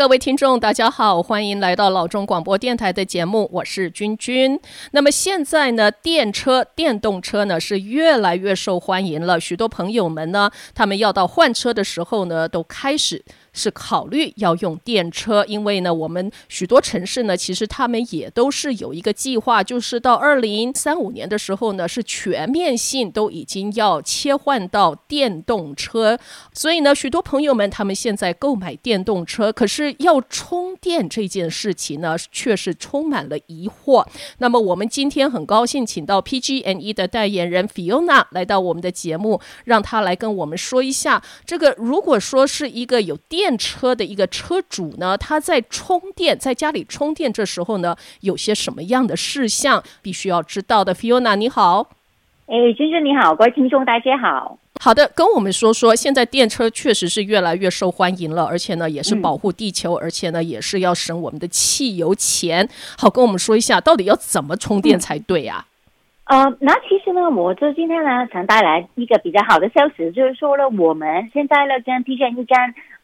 各位听众，大家好，欢迎来到老钟广播电台的节目，我是君君。那么现在呢，电车、电动车呢是越来越受欢迎了，许多朋友们呢，他们要到换车的时候呢，都开始。是考虑要用电车，因为呢，我们许多城市呢，其实他们也都是有一个计划，就是到二零三五年的时候呢，是全面性都已经要切换到电动车。所以呢，许多朋友们他们现在购买电动车，可是要充电这件事情呢，却是充满了疑惑。那么我们今天很高兴请到 PG&E 的代言人 Fiona 来到我们的节目，让他来跟我们说一下，这个如果说是一个有电电车的一个车主呢，他在充电，在家里充电这时候呢，有些什么样的事项必须要知道的？Fiona 你好，哎，君君你好，各位听众大家好。好的，跟我们说说，现在电车确实是越来越受欢迎了，而且呢，也是保护地球，嗯、而且呢，也是要省我们的汽油钱。好，跟我们说一下，到底要怎么充电才对呀、啊？嗯呃，那其实呢，我就今天呢，想带来一个比较好的消息，就是说呢，我们现在呢，跟 PG&E 间，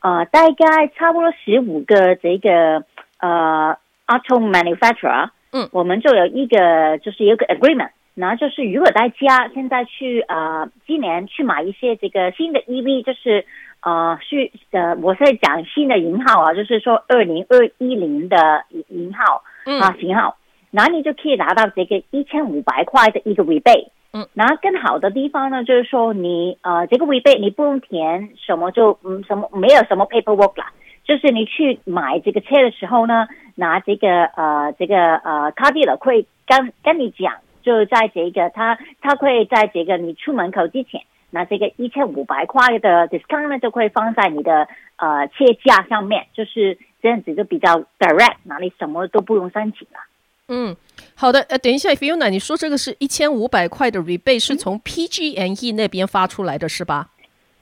呃，大概差不多十五个这个呃 auto manufacturer，嗯，我们就有一个就是有一个 agreement，然后就是如果大家现在去呃今年去买一些这个新的 EV，就是呃是呃我在讲新的型号啊，就是说二零二一零的型号啊型号。那你就可以拿到这个一千五百块的一个 rebate。嗯，然后更好的地方呢，就是说你呃这个 rebate 你不用填什么就嗯什么没有什么 paperwork 啦，就是你去买这个车的时候呢，拿这个呃这个呃 car dealer 会跟跟你讲，就在这个他他会在这个你出门口之前，拿这个一千五百块的 discount 呢就会放在你的呃车价上面，就是这样子就比较 direct，哪里什么都不用申请了。嗯，好的，呃，等一下，Fiona，你说这个是一千五百块的 rebate 是从 PG&E 那边发出来的是吧？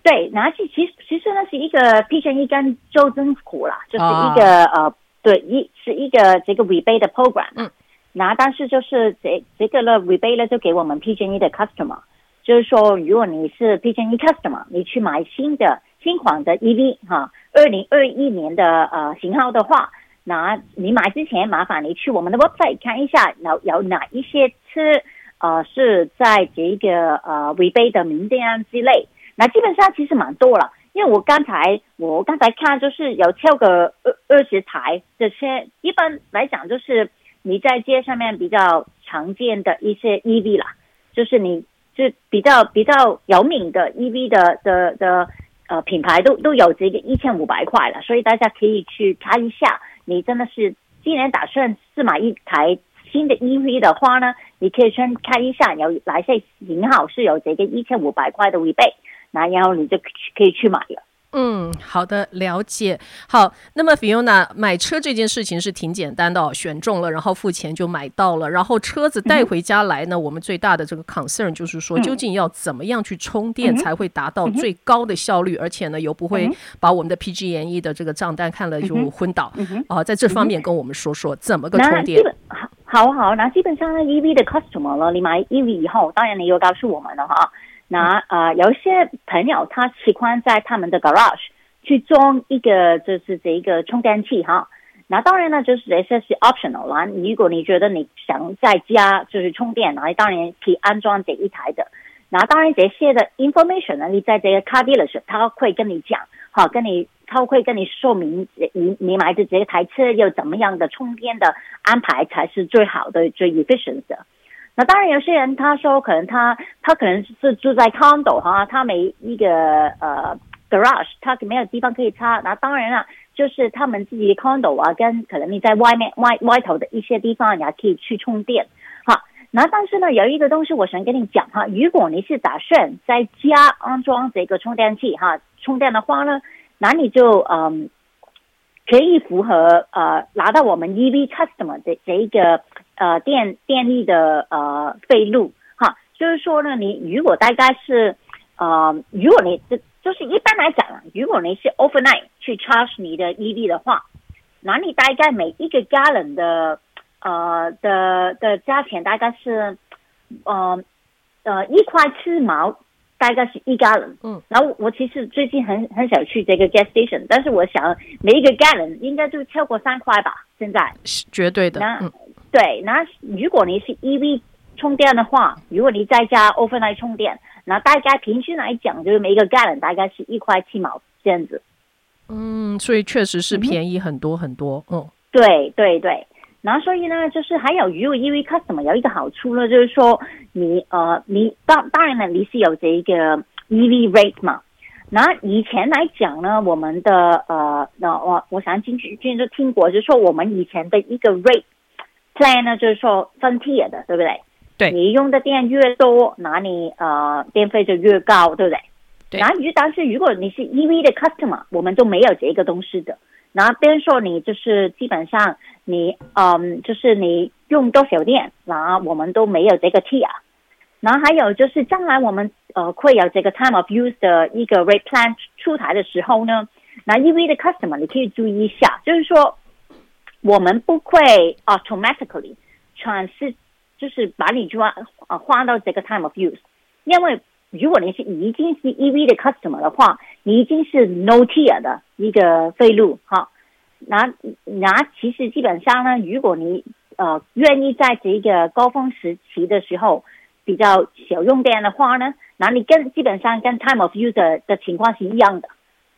对，然后其其实其实呢是一个 PG&E 跟州政府啦，就是一个、啊、呃，对，一是一个这个 rebate 的 program。嗯，然后但是就是这这个呢 rebate 呢就给我们 PG&E 的 customer，就是说如果你是 PG&E customer，你去买新的新款的 EV 哈，二零二一年的呃型号的话。那你买之前，麻烦你去我们的 website 看一下，有有哪一些车，呃，是在这个呃违背的名单之类。那基本上其实蛮多了，因为我刚才我刚才看就是有超过二二十台这些，一般来讲就是你在街上面比较常见的一些 EV 啦，就是你就比较比较有名的 EV 的的的呃品牌都都有这个一千五百块了，所以大家可以去看一下。你真的是今年打算是买一台新的 EV 的话呢，你可以先看一下有哪些型号是有这个一千五百块的尾备那然后你就可以去买了。嗯，好的，了解。好，那么 Fiona 买车这件事情是挺简单的哦，选中了，然后付钱就买到了。然后车子带回家来呢，嗯、我们最大的这个 concern 就是说，究竟要怎么样去充电才会达到最高的效率，嗯、而且呢又不会把我们的 PG&E 的这个账单看了就昏倒。啊、嗯呃，在这方面跟我们说说怎么个充电。好，好好，那基本上呢，EV 的 customer 了，你买 EV 以后，当然你又告诉我们了哈。那啊、有一些朋友他喜欢在他们的 garage 去装一个就是这一个充电器哈。那当然呢，就是这些是 optional 啦。如果你觉得你想在家就是充电，那当然可以安装这一台的。那当然这些的 information 呢，你在这个 car dealer 时，他会跟你讲，好，跟你他会跟你说明你你买的这台车有怎么样的充电的安排才是最好的、最 efficient 的。那当然，有些人他说可能他他可能是住在 condo 哈，他没一个呃 garage，他没有地方可以插。那当然了，就是他们自己的 condo 啊，跟可能你在外面外外头的一些地方，你还可以去充电。好，那但是呢，有一个东西我想跟你讲哈，如果你是打算在家安装这个充电器哈，充电的话呢，那你就嗯可以符合呃拿到我们 EV customer 的这一个。呃，电电力的呃费率哈，就是说呢，你如果大概是呃，如果你这就是一般来讲，如果你是 overnight 去 charge 你的 EV 的话，那你大概每一个家人的呃的的价钱大概是呃呃一块四毛，大概是一 gallon。嗯，然后我其实最近很很想去这个 gas station，但是我想每一个 gallon 应该就超过三块吧。现在是绝对的。那、嗯、对，那如果你是 EV 充电的话，如果你在家 overnight 充电，那大概平均来讲，就是每一个 gallon 大概是一块七毛这样子。嗯，所以确实是便宜很多很多。嗯，对对对。然后所以呢，就是还有如果 EV customer 有一个好处呢，就是说你呃你当当然了，你是有这一个 EV rate 嘛。那以前来讲呢，我们的呃那我我想进去进去就听过，就是说我们以前的一个 rate plan 呢，就是说分 tier 的，对不对？对。你用的电越多，那你呃电费就越高，对不对？对。然后但是如果你是 EV 的 customer，我们就没有这个东西的。然后，比如说你就是基本上你嗯，就是你用多少电，然后我们都没有这个 tier。然后还有就是将来我们呃会有这个 time of use 的一个 rate plan 出台的时候呢，那 EV 的 customer 你可以注意一下，就是说我们不会 automatically transfer，就是把你抓呃换到这个 time of use，因为。如果你是已经是 EV 的 customer 的话，你已经是 no tier 的一个费率哈。那那其实基本上呢，如果你呃愿意在这个高峰时期的时候比较小用电的话呢，那你跟基本上跟 time of use 的情况是一样的。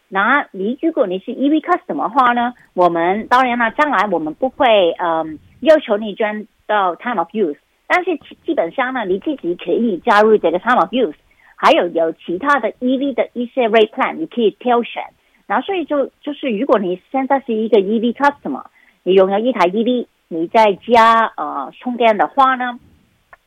那你如果你是 EV customer 的话呢，我们当然了，将来我们不会嗯、要求你转到 time of use，但是基本上呢，你自己可以加入这个 time of use。还有有其他的 EV 的一些 rate plan，你可以挑选。然后所以就就是，如果你现在是一个 EV customer，你拥有一台 EV，你在家呃充电的话呢，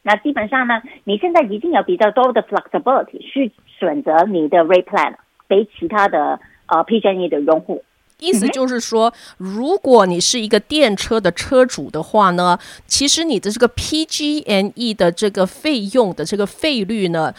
那基本上呢，你现在已经有比较多的 flexibility 去选择你的 rate plan，比其他的呃 PG&E 的用户。意思就是说，如果你是一个电车的车主的话呢，其实你的这个 PG&E 的这个费用的这个费率呢。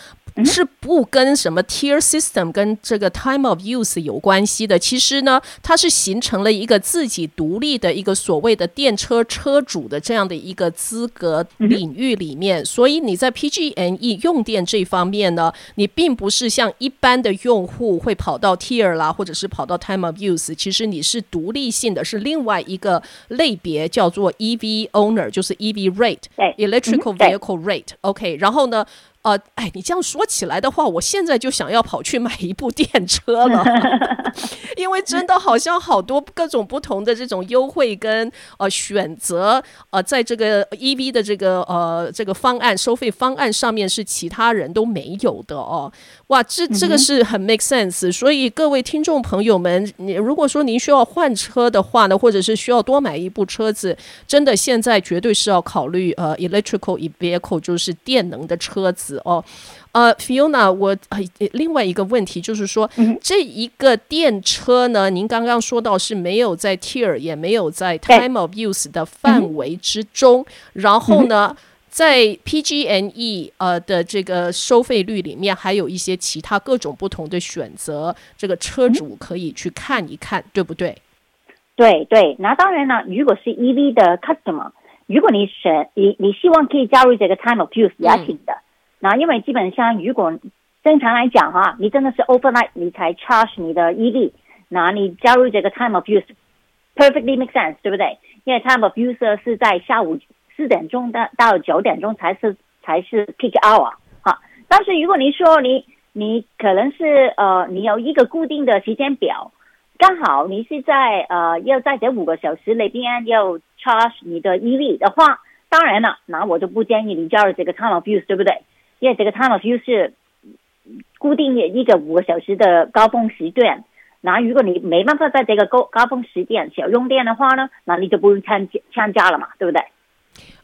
是不跟什么 tier system 跟这个 time of use 有关系的。其实呢，它是形成了一个自己独立的一个所谓的电车车主的这样的一个资格领域里面。所以你在 PG&E 用电这方面呢，你并不是像一般的用户会跑到 tier 啦，或者是跑到 time of use。其实你是独立性的，是另外一个类别，叫做 EV owner，就是 EV rate，electrical vehicle rate。OK，然后呢？呃，哎，你这样说起来的话，我现在就想要跑去买一部电车了，因为真的好像好多各种不同的这种优惠跟呃选择，呃，在这个 EV 的这个呃这个方案收费方案上面是其他人都没有的哦。哇，这这个是很 make sense。所以各位听众朋友们，你如果说您需要换车的话呢，或者是需要多买一部车子，真的现在绝对是要考虑呃 electrical vehicle，就是电能的车子。哦，呃，Fiona，我呃，另外一个问题就是说，嗯、这一个电车呢，您刚刚说到是没有在 tier，也没有在 time of use 的范围之中，嗯、然后呢，在 PG&E 呃的这个收费率里面，还有一些其他各种不同的选择，这个车主可以去看一看，对不对？对对，那当然了，如果是 EV 的 customer，如果你选你你希望可以加入这个 time of use 也行的。嗯那因为基本上，如果正常来讲哈，你真的是 overnight 你才 charge 你的 EV，那你加入这个 time of use，perfectly make sense，对不对？因为 time of use 是在下午四点钟到到九点钟才是才是 peak hour 哈。但是如果你说你你可能是呃你有一个固定的时间表，刚好你是在呃要在这五个小时里边要 charge 你的 EV 的话，当然了，那我就不建议你加入这个 time of use，对不对？因为这个 time of use 是固定的一个五个小时的高峰时段，那如果你没办法在这个高高峰时段小用电的话呢，那你就不用参参加了嘛，对不对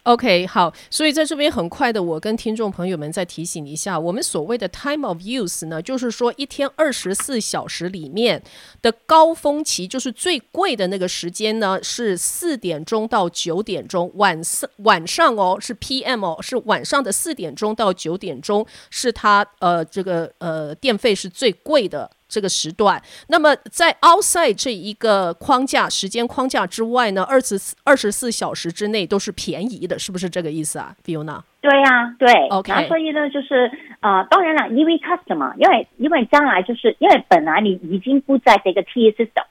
？OK，好，所以在这边很快的，我跟听众朋友们再提醒一下，我们所谓的 time of use 呢，就是说一天二十四小时里面的高峰期，就是最贵的那个时间呢，是四点钟到九点钟，晚上晚上哦，是 PM 哦，是晚上的四点钟到九点钟，是它呃这个呃电费是最贵的。这个时段，那么在 outside 这一个框架时间框架之外呢，二十四二十四小时之内都是便宜的，是不是这个意思啊，Fiona？对呀、啊，对，OK。然后所以呢，就是啊、呃，当然了因为 customer，因为因为将来就是因为本来你已经不在这个 tier system，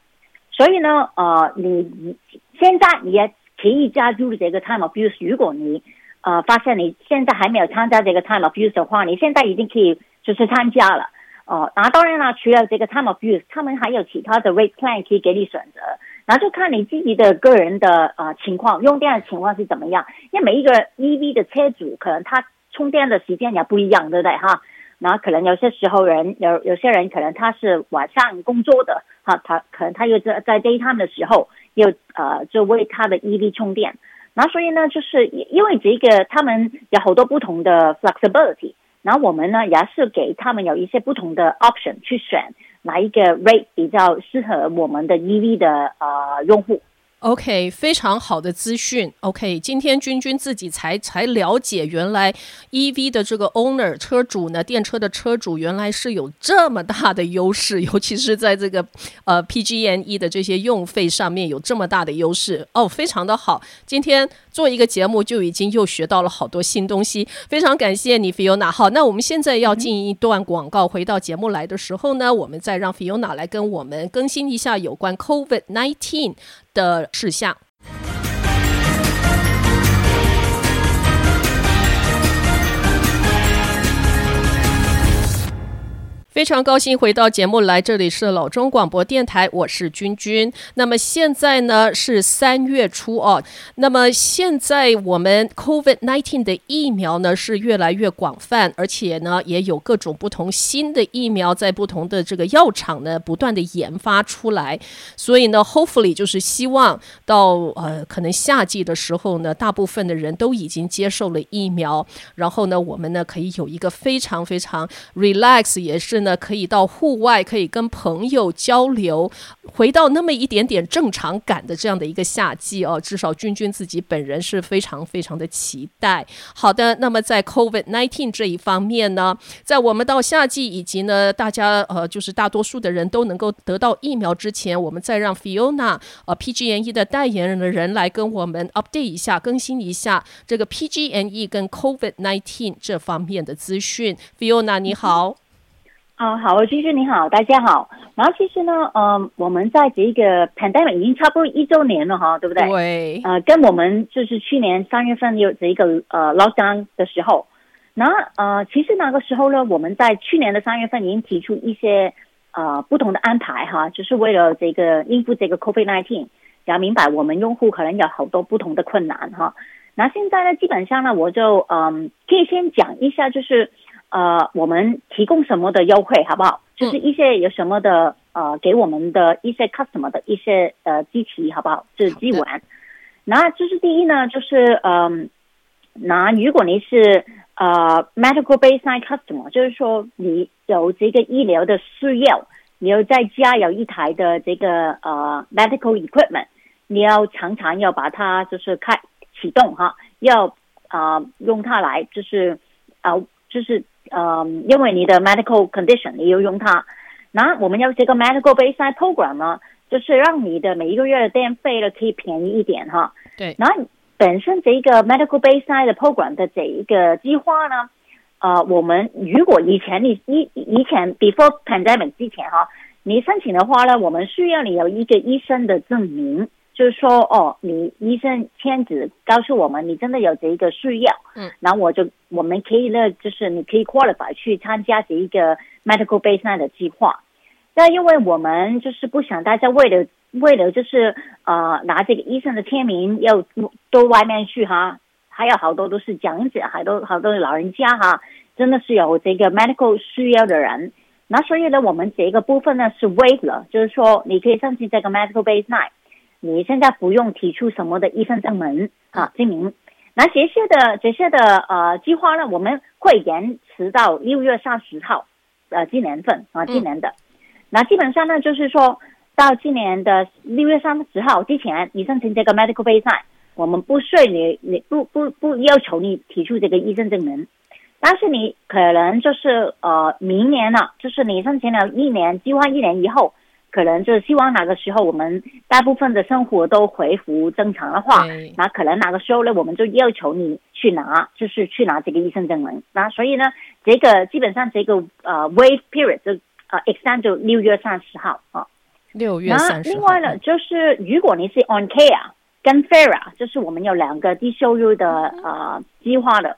所以呢，呃，你现在你也可以加入这个 time of use。如果你呃发现你现在还没有参加这个 time of use 的话，你现在已经可以就是参加了。哦、那，当然了，除了这个 time of use，他们还有其他的 rate plan 可以给你选择。然后就看你自己的个人的呃情况，用电的情况是怎么样？因为每一个 EV 的车主可能他充电的时间也不一样，对不对哈？然后可能有些时候人有有些人可能他是晚上工作的哈，他可能他又在在 daytime 的时候又呃就为他的 EV 充电。那所以呢，就是因为这个他们有好多不同的 flexibility，然后我们呢也是给他们有一些不同的 option 去选。哪一个 rate 比较适合我们的 EV 的呃用户？OK，非常好的资讯。OK，今天君君自己才才了解，原来 EV 的这个 owner 车主呢，电车的车主原来是有这么大的优势，尤其是在这个呃 PG&E 的这些用费上面有这么大的优势哦，非常的好。今天做一个节目就已经又学到了好多新东西，非常感谢你，Fiona。好，那我们现在要进一段广告，回到节目来的时候呢，我们再让 Fiona 来跟我们更新一下有关 COVID-19 的事项。非常高兴回到节目来，这里是老中广播电台，我是君君。那么现在呢是三月初哦，那么现在我们 COVID nineteen 的疫苗呢是越来越广泛，而且呢也有各种不同新的疫苗在不同的这个药厂呢不断的研发出来，所以呢 hopefully 就是希望到呃可能夏季的时候呢，大部分的人都已经接受了疫苗，然后呢我们呢可以有一个非常非常 relax 也是。那可以到户外，可以跟朋友交流，回到那么一点点正常感的这样的一个夏季哦。至少君君自己本人是非常非常的期待。好的，那么在 COVID-19 这一方面呢，在我们到夏季以及呢大家呃就是大多数的人都能够得到疫苗之前，我们再让 Fiona 呃 PG&E 的代言人的人来跟我们 update 一下，更新一下这个 PG&E 跟 COVID-19 这方面的资讯。Fiona 你好。啊，好，君君你好，大家好。然后其实呢，嗯、呃，我们在这个 pandemic 已经差不多一周年了哈，对不对？对。呃，跟我们就是去年三月份有这个呃 lockdown 的时候，那呃，其实那个时候呢，我们在去年的三月份已经提出一些呃不同的安排哈，就是为了这个应付这个 COVID nineteen，要明白我们用户可能有好多不同的困难哈。那现在呢，基本上呢，我就嗯、呃，可以先讲一下，就是。呃，我们提供什么的优惠，好不好？就是一些有什么的呃，给我们的一些 customer 的一些呃机器，好不好？就是机玩。那就是第一呢，就是嗯，那如果你是呃 medical baseline customer，就是说你有这个医疗的需要，你要在家有一台的这个呃 medical equipment，你要常常要把它就是开启动哈，要啊、呃、用它来就是啊、呃、就是。嗯，因为你的 medical condition 你要用它，那我们要这个 medical baseline program 呢，就是让你的每一个月的电费呢可以便宜一点哈。对。那本身这个 medical baseline 的 program 的这一个计划呢，呃，我们如果以前你以以前 before pandemic 之前哈，你申请的话呢，我们需要你有一个医生的证明。就是说，哦，你医生签字告诉我们你真的有这一个需要，嗯，然后我就我们可以呢，就是你可以 qualify 去参加这一个 medical baseline 的计划。那因为我们就是不想大家为了为了就是呃拿这个医生的签名要到外面去哈，还有好多都是讲解，好多好多老人家哈，真的是有这个 medical 需要的人。那所以呢，我们这个部分呢是 waive 了，就是说你可以申请这个 medical baseline。你现在不用提出什么的医生证明啊证明，那这些的这些的呃计划呢，我们会延迟到六月三十号，呃，今年份啊，今年的，嗯、那基本上呢，就是说到今年的六月三十号之前，你申请这个 medical baseline，我们不需你你不不不要求你提出这个医生证明，但是你可能就是呃明年了，就是你申请了一年计划一年以后。可能就是希望哪个时候我们大部分的生活都恢复正常的话，那可能哪个时候呢，我们就要求你去拿，就是去拿这个医生证明。那所以呢，这个基本上这个呃 wave period 就呃 extend 就六月三十号啊。六月三十另外呢，就是如果你是 on care 跟 fera，就是我们有两个低收入的呃计划的，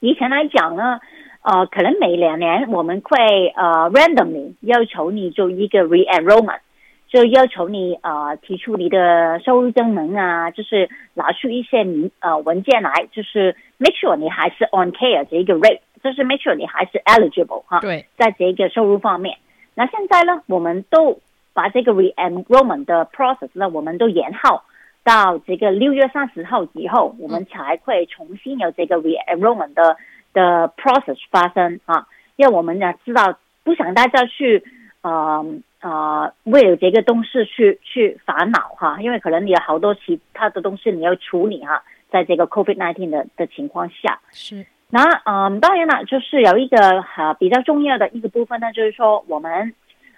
以前来讲呢。呃，可能每两年我们会呃 randomly 要求你做一个 re-enrollment，就要求你呃提出你的收入证明啊，就是拿出一些你呃文件来，就是 make sure 你还是 on care 这一个 rate，就是 make sure 你还是 eligible 哈。对，在这个收入方面，那现在呢，我们都把这个 re-enrollment 的 process 呢，我们都延后到这个六月三十号以后，我们才会重新有这个 re-enrollment 的。的 process 发生啊，因为我们呢知道不想大家去呃呃为了这个东西去去烦恼哈，因为可能你有好多其他的东西你要处理哈，在这个 COVID nineteen 的的情况下是。那嗯，当然了，就是有一个哈比较重要的一个部分呢，就是说我们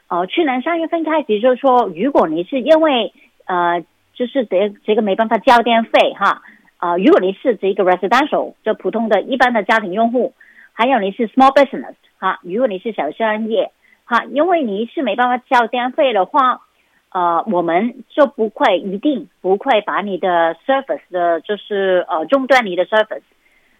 呃去年三月份开始就是说，如果你是因为呃就是这这个没办法交电费哈。啊、如果你是这个 residential，就普通的一般的家庭用户，还有你是 small business，哈，如果你是小商业，哈，因为你是没办法交电费的话，呃，我们就不会一定不会把你的 service 的，就是呃中断你的 service。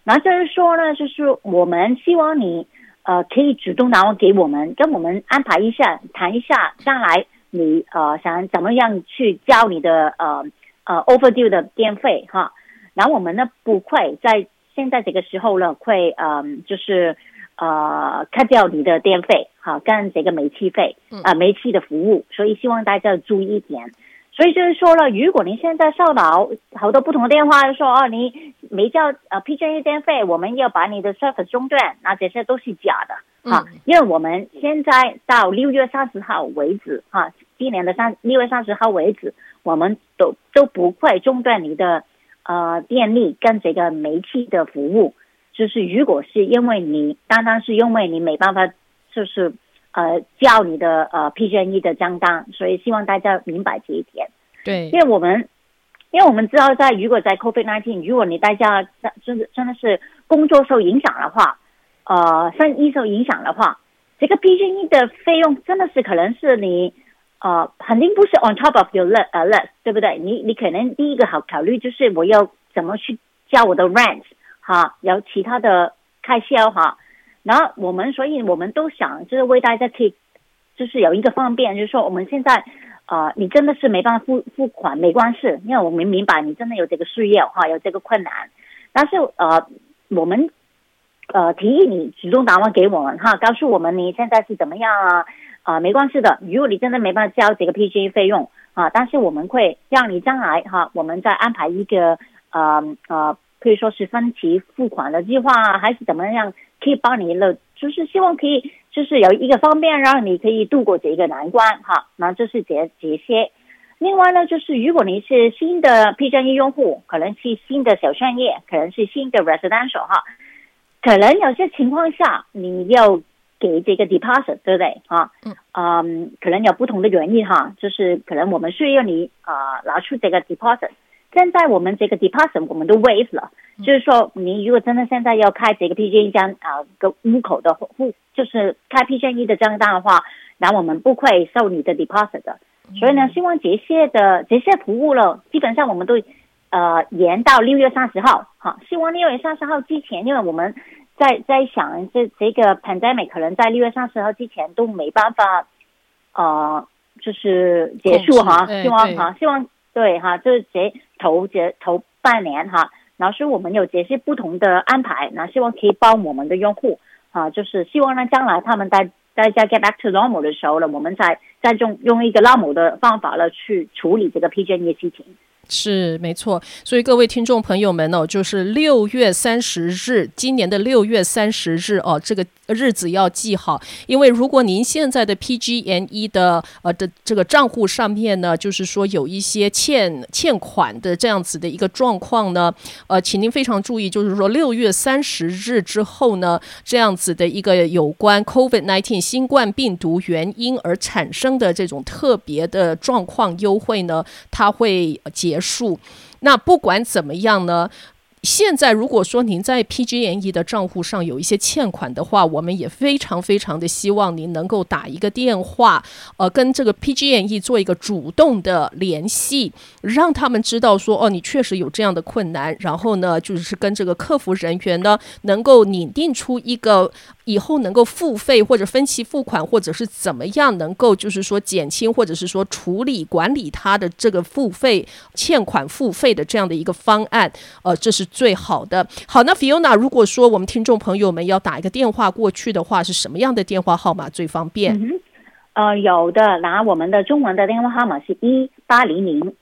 那就是说呢，就是我们希望你呃可以主动拿给我们，跟我们安排一下，谈一下将来你呃想怎么样去交你的呃呃 overdue 的电费，哈。然后我们呢不会在现在这个时候呢会嗯就是呃 cut 掉你的电费哈跟这个煤气费啊、呃、煤气的服务，所以希望大家注意一点。所以就是说了，如果您现在收到好多不同的电话说哦你没交呃 PG&E 电费，我们要把你的 service 中断，那这些都是假的哈，因为我们现在到六月三十号为止哈，今年的三六月三十号为止，我们都都不会中断你的。呃，电力跟这个煤气的服务，就是如果是因为你单单是因为你没办法，就是呃叫你的呃 PG&E 的账单，所以希望大家明白这一点。对，因为我们因为我们知道在如果在 COVID nineteen，如果你大家真的真的是工作受影响的话，呃，生意受影响的话，这个 PG&E 的费用真的是可能是你。呃，肯定不是 on top of your list，呃，list，对不对？你你可能第一个好考虑就是我要怎么去交我的 rent，哈，有其他的开销哈。然后我们，所以我们都想就是为大家可以，就是有一个方便，就是说我们现在，呃，你真的是没办法付付款，没关系，因为我们明白你真的有这个需要哈，有这个困难。但是呃，我们呃提议你主动打电话给我们哈，告诉我们你现在是怎么样啊？啊，没关系的。如果你真的没办法交这个 PG 费用啊，但是我们会让你将来哈、我们再安排一个呃呃，可以说是分期付款的计划啊，还是怎么样，可以帮你了，就是希望可以就是有一个方便，让你可以度过这一个难关哈。那这是这这些。另外呢，就是如果你是新的 PG 用户，可能是新的小创业，可能是新的 residential 哈，可能有些情况下你要。给这个 deposit 对不对啊？嗯，嗯，可能有不同的原因哈，就是可能我们需要你啊、呃、拿出这个 deposit。现在我们这个 deposit 我们都 waive 了，嗯、就是说你如果真的现在要开这个 PG&E 账啊个户口的户，就是开 PG&E 的账单的话，那我们不会收你的 deposit 的。嗯、所以呢，希望这些的这些服务了，基本上我们都呃延到六月三十号哈，希望六月三十号之前，因为我们。在在想这这个 pandemic 可能在六月三十号之前都没办法，呃，就是结束哈，希望哈，希望对哈，就是这头这头半年哈，然后是我们有这些不同的安排，那希望可以帮我们的用户啊，就是希望呢将来他们在大家 get back to normal 的时候呢，我们再再用用一个 normal 的方法呢去处理这个 PG&E 的事情。是没错，所以各位听众朋友们哦，就是六月三十日，今年的六月三十日哦，这个日子要记好，因为如果您现在的 PGNE 的呃的这个账户上面呢，就是说有一些欠欠款的这样子的一个状况呢，呃，请您非常注意，就是说六月三十日之后呢，这样子的一个有关 COVID-19 新冠病毒原因而产生的这种特别的状况优惠呢，它会解结束。那不管怎么样呢，现在如果说您在 PG&E 的账户上有一些欠款的话，我们也非常非常的希望您能够打一个电话，呃，跟这个 PG&E 做一个主动的联系，让他们知道说，哦，你确实有这样的困难，然后呢，就是跟这个客服人员呢，能够拟定出一个。以后能够付费或者分期付款，或者是怎么样能够就是说减轻或者是说处理管理他的这个付费欠款付费的这样的一个方案，呃，这是最好的。好，那 Fiona，如果说我们听众朋友们要打一个电话过去的话，是什么样的电话号码最方便？嗯、呃，有的，拿我们的中文的电话号码是一八零零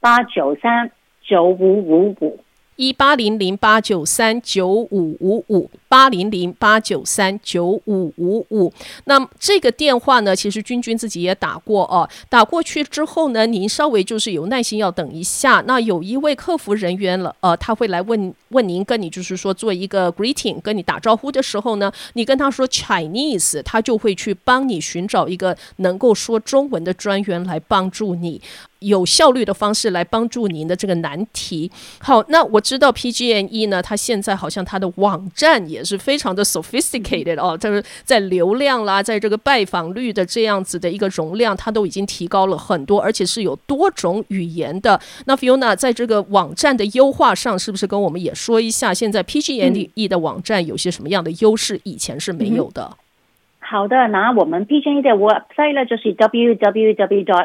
八九三九五五五。一八零零八九三九五五五八零零八九三九五五五。那这个电话呢，其实君君自己也打过哦。打过去之后呢，您稍微就是有耐心要等一下。那有一位客服人员了，呃，他会来问问您，跟你就是说做一个 greeting，跟你打招呼的时候呢，你跟他说 Chinese，他就会去帮你寻找一个能够说中文的专员来帮助你。有效率的方式来帮助您的这个难题。好，那我知道 PG&E 呢，它现在好像它的网站也是非常的 sophisticated 哦，就是在流量啦，在这个拜访率的这样子的一个容量，它都已经提高了很多，而且是有多种语言的。那 Fiona 在这个网站的优化上，是不是跟我们也说一下，现在 PG&E 的网站有些什么样的优势，以前是没有的？嗯好的，那我们 PG&E 的 website 呢，就是 www.pge.com。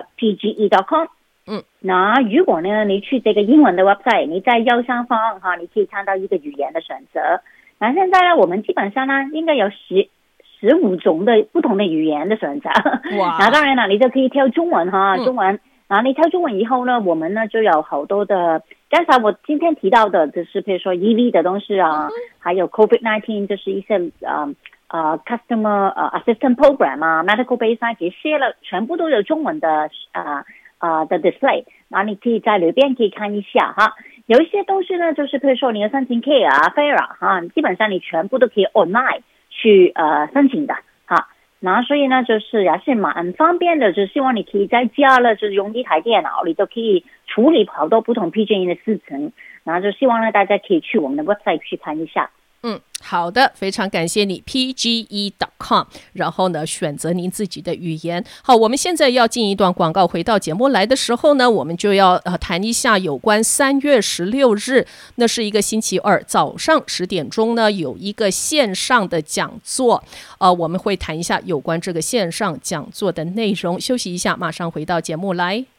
嗯，那如果呢，你去这个英文的 website，你在右上方哈，你可以看到一个语言的选择。那现在呢，我们基本上呢，应该有十十五种的不同的语言的选择。哇！那当然了，你就可以挑中文哈，中文。嗯、然后你挑中文以后呢，我们呢就有好多的。刚才我今天提到的，就是比如说 EV 的东西啊，嗯、还有 COVID nineteen，就是一些呃呃 customer 呃 assistant program 啊，medical base 啊，这些了，全部都有中文的啊。呃啊、uh, 的 display，那你可以在里边可以看一下哈。有一些东西呢，就是譬如说你要申请 Care 啊、Fair 哈，基本上你全部都可以 online 去呃申请的哈。那所以呢，就是也是蛮方便的，就希望你可以在家了，就是用一台电脑，你都可以处理好多不同 PG&E 的事情。然后就希望呢，大家可以去我们的 website 去看一下。好的，非常感谢你，pge.com，然后呢，选择您自己的语言。好，我们现在要进一段广告，回到节目来的时候呢，我们就要呃谈一下有关三月十六日，那是一个星期二早上十点钟呢，有一个线上的讲座，呃，我们会谈一下有关这个线上讲座的内容。休息一下，马上回到节目来。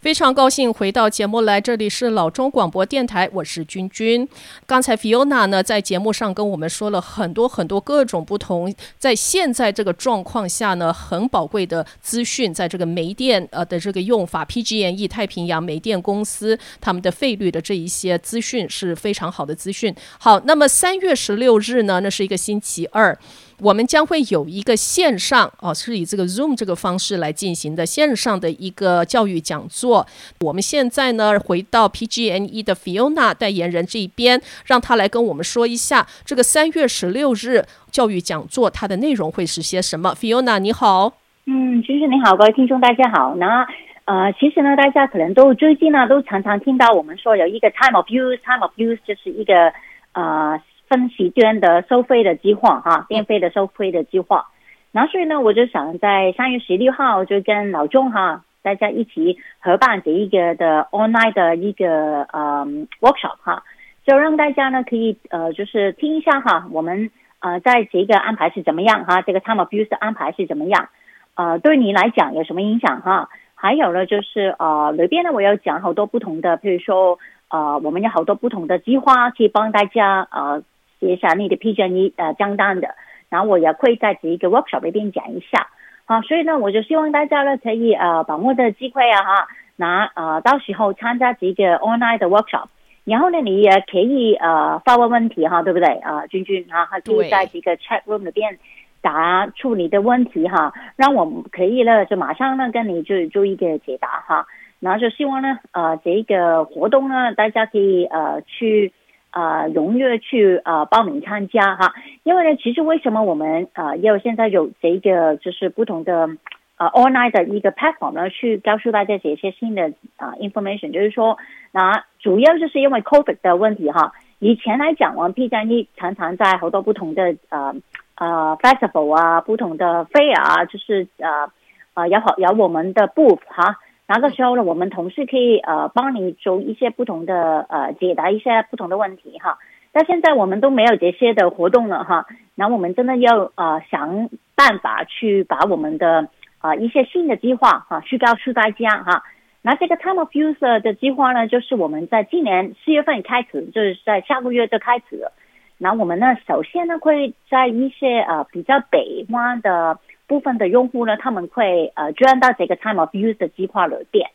非常高兴回到节目来，这里是老中广播电台，我是君君。刚才 Fiona 呢在节目上跟我们说了很多很多各种不同，在现在这个状况下呢，很宝贵的资讯，在这个煤电呃的这个用法，PG&E 太平洋煤电公司他们的费率的这一些资讯是非常好的资讯。好，那么三月十六日呢，那是一个星期二。我们将会有一个线上哦，是以这个 Zoom 这个方式来进行的线上的一个教育讲座。我们现在呢，回到 PGNE 的 Fiona 代言人这一边，让他来跟我们说一下这个三月十六日教育讲座它的内容会是些什么。Fiona 你好，嗯，其实你好，各位听众大家好。那呃，其实呢，大家可能都最近呢都常常听到我们说有一个 Time of Use，Time of Use 就是一个呃。分期捐的收费的计划哈，电费的收费的计划。那所以呢，我就想在三月十六号就跟老钟哈，大家一起合办这一个的 online 的一个呃 workshop 哈，就让大家呢可以呃就是听一下哈，我们呃在这个安排是怎么样哈，这个 time of use 的安排是怎么样，呃对你来讲有什么影响哈？还有呢就是呃里边呢我要讲好多不同的，比如说呃我们有好多不同的计划可以帮大家呃。写下你的 PG&E 呃账单的，然后我也会在这一个 workshop 里边讲一下。好，所以呢，我就希望大家呢可以呃把握的机会啊哈，那呃到时候参加这个 online 的 workshop，然后呢你也可以呃发问问题哈，对不对啊，君君啊，还可以在这个 chat room 里边答出你的问题哈，让我们可以呢就马上呢跟你就做一个解答哈。然后就希望呢，呃，这个活动呢，大家可以呃去呃踊跃去呃报名参加哈。因为呢，其实为什么我们呃要现在有这个就是不同的呃 online 的一个 platform 呢，去告诉大家这些新的啊、information，就是说，那主要就是因为 COVID 的问题哈。以前来讲，我们 PG&E 常常在好多不同的呃呃 festival 啊，不同的 fair 啊，就是呃呃有好有我们的 booth 哈。那个时候呢，我们同事可以呃帮你做一些不同的呃解答一些不同的问题哈。但现在我们都没有这些的活动了哈。那我们真的要呃想办法去把我们的啊、一些新的计划哈去告诉大家哈。那这个 Time of User 的计划呢，就是我们在今年四月份开始，就是在下个月就开始了。那我们呢，首先呢会在一些呃比较北湾的。部分的用户呢，他们会呃转到这个 Time of Use 的计划里边。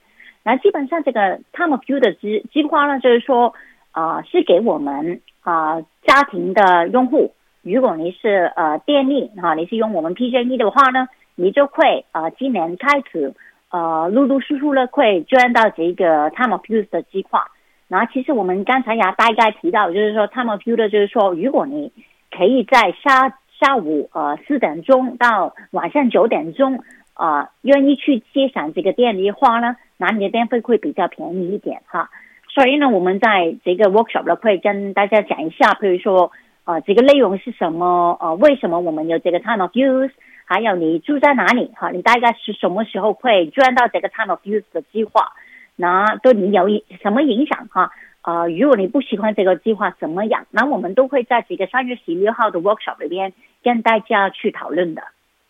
那基本上这个 Time of Use 的计计划呢，就是说啊、是给我们啊、家庭的用户。如果你是呃电力哈、啊，你是用我们 PG&E 的话呢，你就会啊、呃、今年开始呃陆陆续续的会转到这个 Time of Use 的计划。然后其实我们刚才也大概提到，就是说 Time of Use 的就是说，如果你可以在下。下午呃四点钟到晚上九点钟啊，愿意去节省这个电力的话呢，那你的电费会比较便宜一点哈。所以呢，我们在这个 workshop 呢会跟大家讲一下，比如说啊、这个内容是什么啊、呃，为什么我们有这个 time of use，还有你住在哪里哈，你大概是什么时候会赚到这个 time of use 的计划，那对你有什么影响哈？啊、如果你不喜欢这个计划怎么样？那我们都会在这个三月十六号的 workshop 里边。跟大家去讨论的，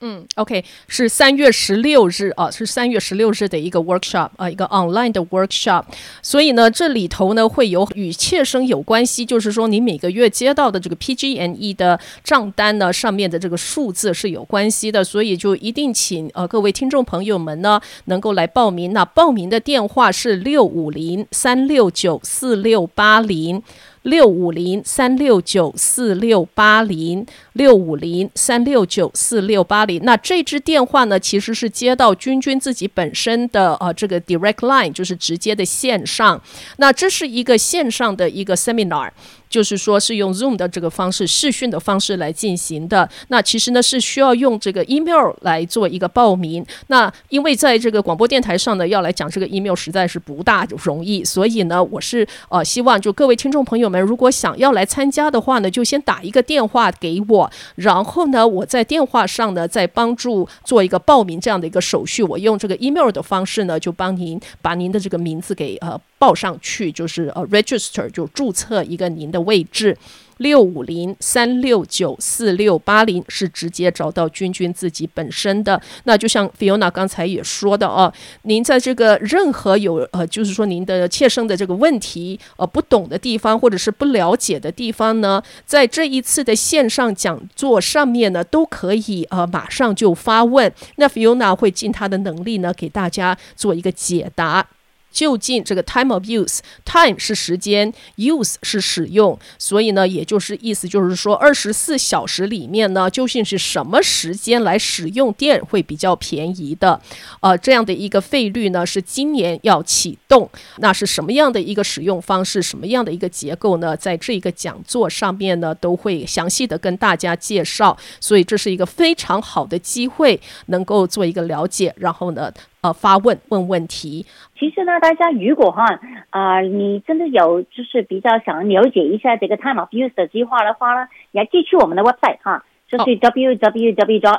嗯，OK，是三月十六日啊，是三月十六日的一个 workshop 啊，一个 online 的 workshop。所以呢，这里头呢会有与切身有关系，就是说你每个月接到的这个 PG&E 的账单呢，上面的这个数字是有关系的，所以就一定请呃各位听众朋友们呢能够来报名。那报名的电话是六五零三六九四六八零。六五零三六九四六八零，六五零三六九四六八零。那这支电话呢，其实是接到君君自己本身的呃这个 direct line，就是直接的线上。那这是一个线上的一个 seminar。就是说，是用 Zoom 的这个方式视讯的方式来进行的。那其实呢，是需要用这个 email 来做一个报名。那因为在这个广播电台上呢，要来讲这个 email 实在是不大容易，所以呢，我是呃希望就各位听众朋友们，如果想要来参加的话呢，就先打一个电话给我，然后呢，我在电话上呢再帮助做一个报名这样的一个手续。我用这个 email 的方式呢，就帮您把您的这个名字给呃。报上去就是呃，register 就注册一个您的位置，六五零三六九四六八零是直接找到君君自己本身的。那就像 Fiona 刚才也说的哦，您在这个任何有呃，就是说您的切身的这个问题呃不懂的地方或者是不了解的地方呢，在这一次的线上讲座上面呢，都可以呃马上就发问。那 Fiona 会尽她的能力呢，给大家做一个解答。究竟这个 time of use，time 是时间，use 是使用，所以呢，也就是意思就是说，二十四小时里面呢，究竟是什么时间来使用电会比较便宜的？呃，这样的一个费率呢，是今年要启动，那是什么样的一个使用方式，什么样的一个结构呢？在这一个讲座上面呢，都会详细的跟大家介绍，所以这是一个非常好的机会，能够做一个了解，然后呢。呃，发问问问题。其实呢，大家如果哈啊、呃，你真的有就是比较想了解一下这个 time of use 的计划的话呢，也记去我们的 website 哈，就是 www.pge.com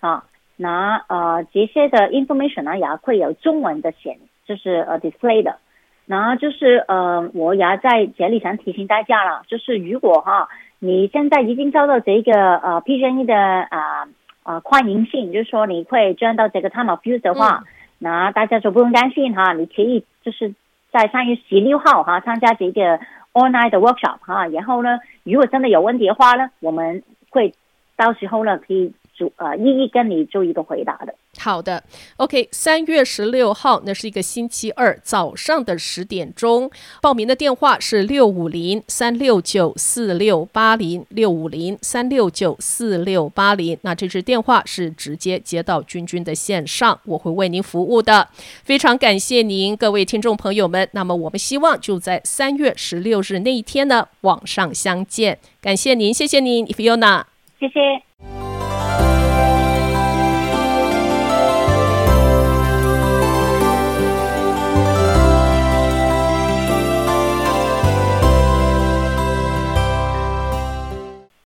啊。那呃这些的 information 呢也会有中文的显，就是呃 display 的。然后就是呃，我也在这里想提醒大家了，就是如果哈你现在已经收到这个呃 PG&E 的啊。呃啊，欢迎信就是说你会捐到这个 time of use 的话，嗯、那大家就不用担心哈，你可以就是在三月十六号哈参加这个 online 的 workshop 哈，然后呢，如果真的有问题的话呢，我们会到时候呢可以主呃一一跟你做一个回答的。好的，OK，三月十六号，那是一个星期二早上的十点钟，报名的电话是六五零三六九四六八零六五零三六九四六八零。那这支电话是直接接到君君的线上，我会为您服务的。非常感谢您，各位听众朋友们。那么我们希望就在三月十六日那一天呢，网上相见。感谢您，谢谢您，Fiona，谢谢。